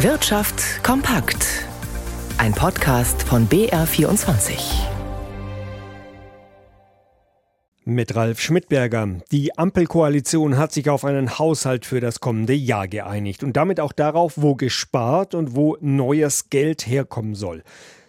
Wirtschaft kompakt. Ein Podcast von BR24. Mit Ralf Schmidberger. Die Ampelkoalition hat sich auf einen Haushalt für das kommende Jahr geeinigt und damit auch darauf, wo gespart und wo neues Geld herkommen soll.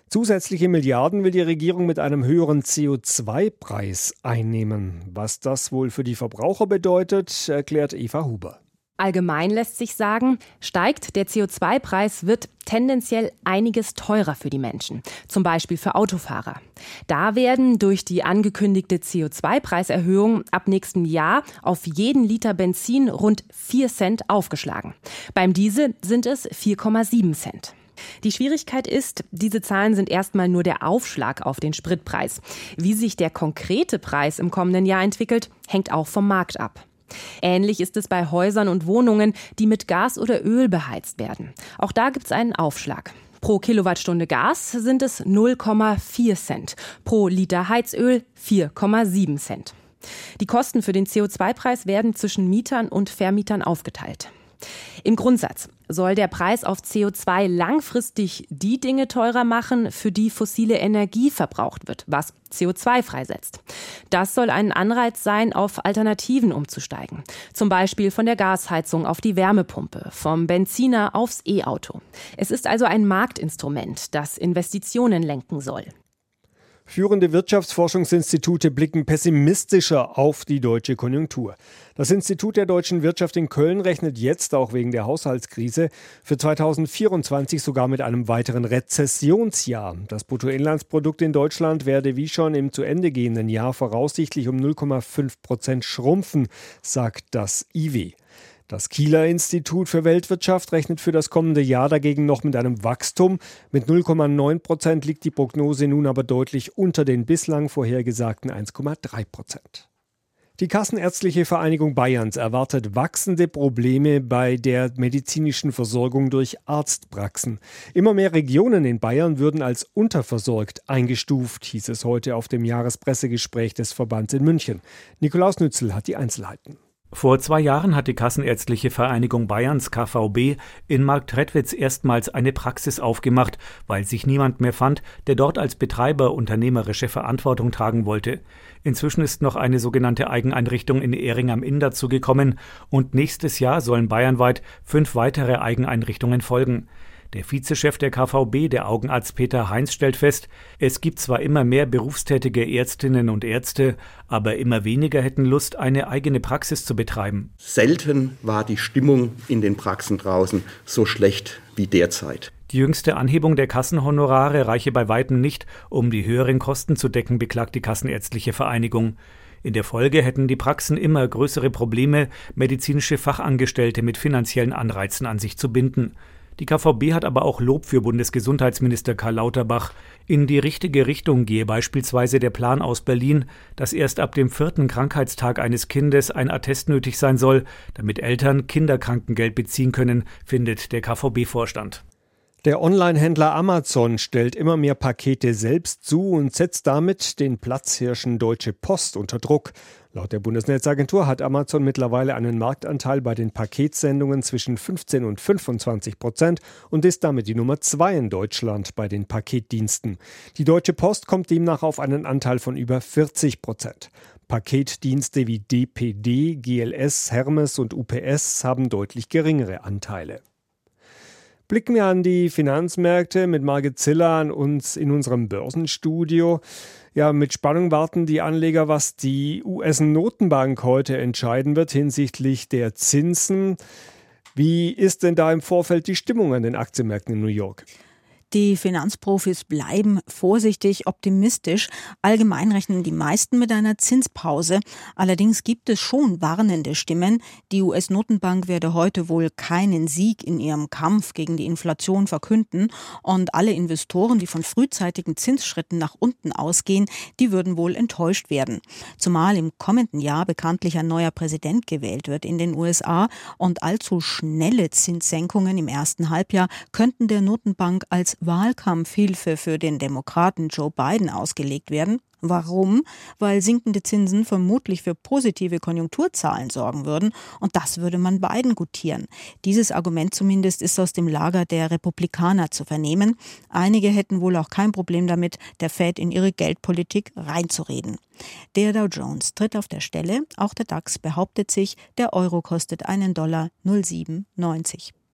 Zusätzliche Milliarden will die Regierung mit einem höheren CO2-Preis einnehmen. Was das wohl für die Verbraucher bedeutet, erklärt Eva Huber. Allgemein lässt sich sagen, steigt der CO2-Preis, wird tendenziell einiges teurer für die Menschen, zum Beispiel für Autofahrer. Da werden durch die angekündigte CO2-Preiserhöhung ab nächstem Jahr auf jeden Liter Benzin rund 4 Cent aufgeschlagen. Beim Diesel sind es 4,7 Cent. Die Schwierigkeit ist, diese Zahlen sind erstmal nur der Aufschlag auf den Spritpreis. Wie sich der konkrete Preis im kommenden Jahr entwickelt, hängt auch vom Markt ab. Ähnlich ist es bei Häusern und Wohnungen, die mit Gas oder Öl beheizt werden. Auch da gibt es einen Aufschlag. Pro Kilowattstunde Gas sind es 0,4 Cent, pro Liter Heizöl 4,7 Cent. Die Kosten für den CO2-Preis werden zwischen Mietern und Vermietern aufgeteilt. Im Grundsatz soll der Preis auf CO2 langfristig die Dinge teurer machen, für die fossile Energie verbraucht wird, was CO2 freisetzt. Das soll ein Anreiz sein, auf Alternativen umzusteigen. Zum Beispiel von der Gasheizung auf die Wärmepumpe, vom Benziner aufs E-Auto. Es ist also ein Marktinstrument, das Investitionen lenken soll. Führende Wirtschaftsforschungsinstitute blicken pessimistischer auf die deutsche Konjunktur. Das Institut der deutschen Wirtschaft in Köln rechnet jetzt, auch wegen der Haushaltskrise, für 2024 sogar mit einem weiteren Rezessionsjahr. Das Bruttoinlandsprodukt in Deutschland werde wie schon im zu Ende gehenden Jahr voraussichtlich um 0,5 Prozent schrumpfen, sagt das IW. Das Kieler Institut für Weltwirtschaft rechnet für das kommende Jahr dagegen noch mit einem Wachstum. Mit 0,9 Prozent liegt die Prognose nun aber deutlich unter den bislang vorhergesagten 1,3 Prozent. Die Kassenärztliche Vereinigung Bayerns erwartet wachsende Probleme bei der medizinischen Versorgung durch Arztpraxen. Immer mehr Regionen in Bayern würden als unterversorgt eingestuft, hieß es heute auf dem Jahrespressegespräch des Verbands in München. Nikolaus Nützel hat die Einzelheiten. Vor zwei Jahren hat die Kassenärztliche Vereinigung Bayerns KVB in Marktredwitz erstmals eine Praxis aufgemacht, weil sich niemand mehr fand, der dort als Betreiber unternehmerische Verantwortung tragen wollte. Inzwischen ist noch eine sogenannte Eigeneinrichtung in Ehring am Inn dazugekommen und nächstes Jahr sollen bayernweit fünf weitere Eigeneinrichtungen folgen. Der Vizechef der KVB, der Augenarzt Peter Heinz, stellt fest, es gibt zwar immer mehr berufstätige Ärztinnen und Ärzte, aber immer weniger hätten Lust, eine eigene Praxis zu betreiben. Selten war die Stimmung in den Praxen draußen so schlecht wie derzeit. Die jüngste Anhebung der Kassenhonorare reiche bei weitem nicht, um die höheren Kosten zu decken, beklagt die Kassenärztliche Vereinigung. In der Folge hätten die Praxen immer größere Probleme, medizinische Fachangestellte mit finanziellen Anreizen an sich zu binden. Die KVB hat aber auch Lob für Bundesgesundheitsminister Karl Lauterbach. In die richtige Richtung gehe beispielsweise der Plan aus Berlin, dass erst ab dem vierten Krankheitstag eines Kindes ein Attest nötig sein soll, damit Eltern Kinderkrankengeld beziehen können, findet der KVB-Vorstand. Der Online-Händler Amazon stellt immer mehr Pakete selbst zu und setzt damit den Platzhirschen Deutsche Post unter Druck. Laut der Bundesnetzagentur hat Amazon mittlerweile einen Marktanteil bei den Paketsendungen zwischen 15 und 25 Prozent und ist damit die Nummer zwei in Deutschland bei den Paketdiensten. Die Deutsche Post kommt demnach auf einen Anteil von über 40 Prozent. Paketdienste wie DPD, GLS, Hermes und UPS haben deutlich geringere Anteile. Blicken wir an die Finanzmärkte mit Margit Ziller an uns in unserem Börsenstudio. Ja, mit Spannung warten die Anleger, was die US-Notenbank heute entscheiden wird hinsichtlich der Zinsen. Wie ist denn da im Vorfeld die Stimmung an den Aktienmärkten in New York? Die Finanzprofis bleiben vorsichtig optimistisch. Allgemein rechnen die meisten mit einer Zinspause. Allerdings gibt es schon warnende Stimmen. Die US-Notenbank werde heute wohl keinen Sieg in ihrem Kampf gegen die Inflation verkünden. Und alle Investoren, die von frühzeitigen Zinsschritten nach unten ausgehen, die würden wohl enttäuscht werden. Zumal im kommenden Jahr bekanntlich ein neuer Präsident gewählt wird in den USA und allzu schnelle Zinssenkungen im ersten Halbjahr könnten der Notenbank als Wahlkampfhilfe für den Demokraten Joe Biden ausgelegt werden. Warum? Weil sinkende Zinsen vermutlich für positive Konjunkturzahlen sorgen würden und das würde man beiden gutieren. Dieses Argument zumindest ist aus dem Lager der Republikaner zu vernehmen. Einige hätten wohl auch kein Problem damit, der Fed in ihre Geldpolitik reinzureden. Der Dow Jones tritt auf der Stelle, auch der DAX behauptet sich, der Euro kostet einen Dollar 0,97.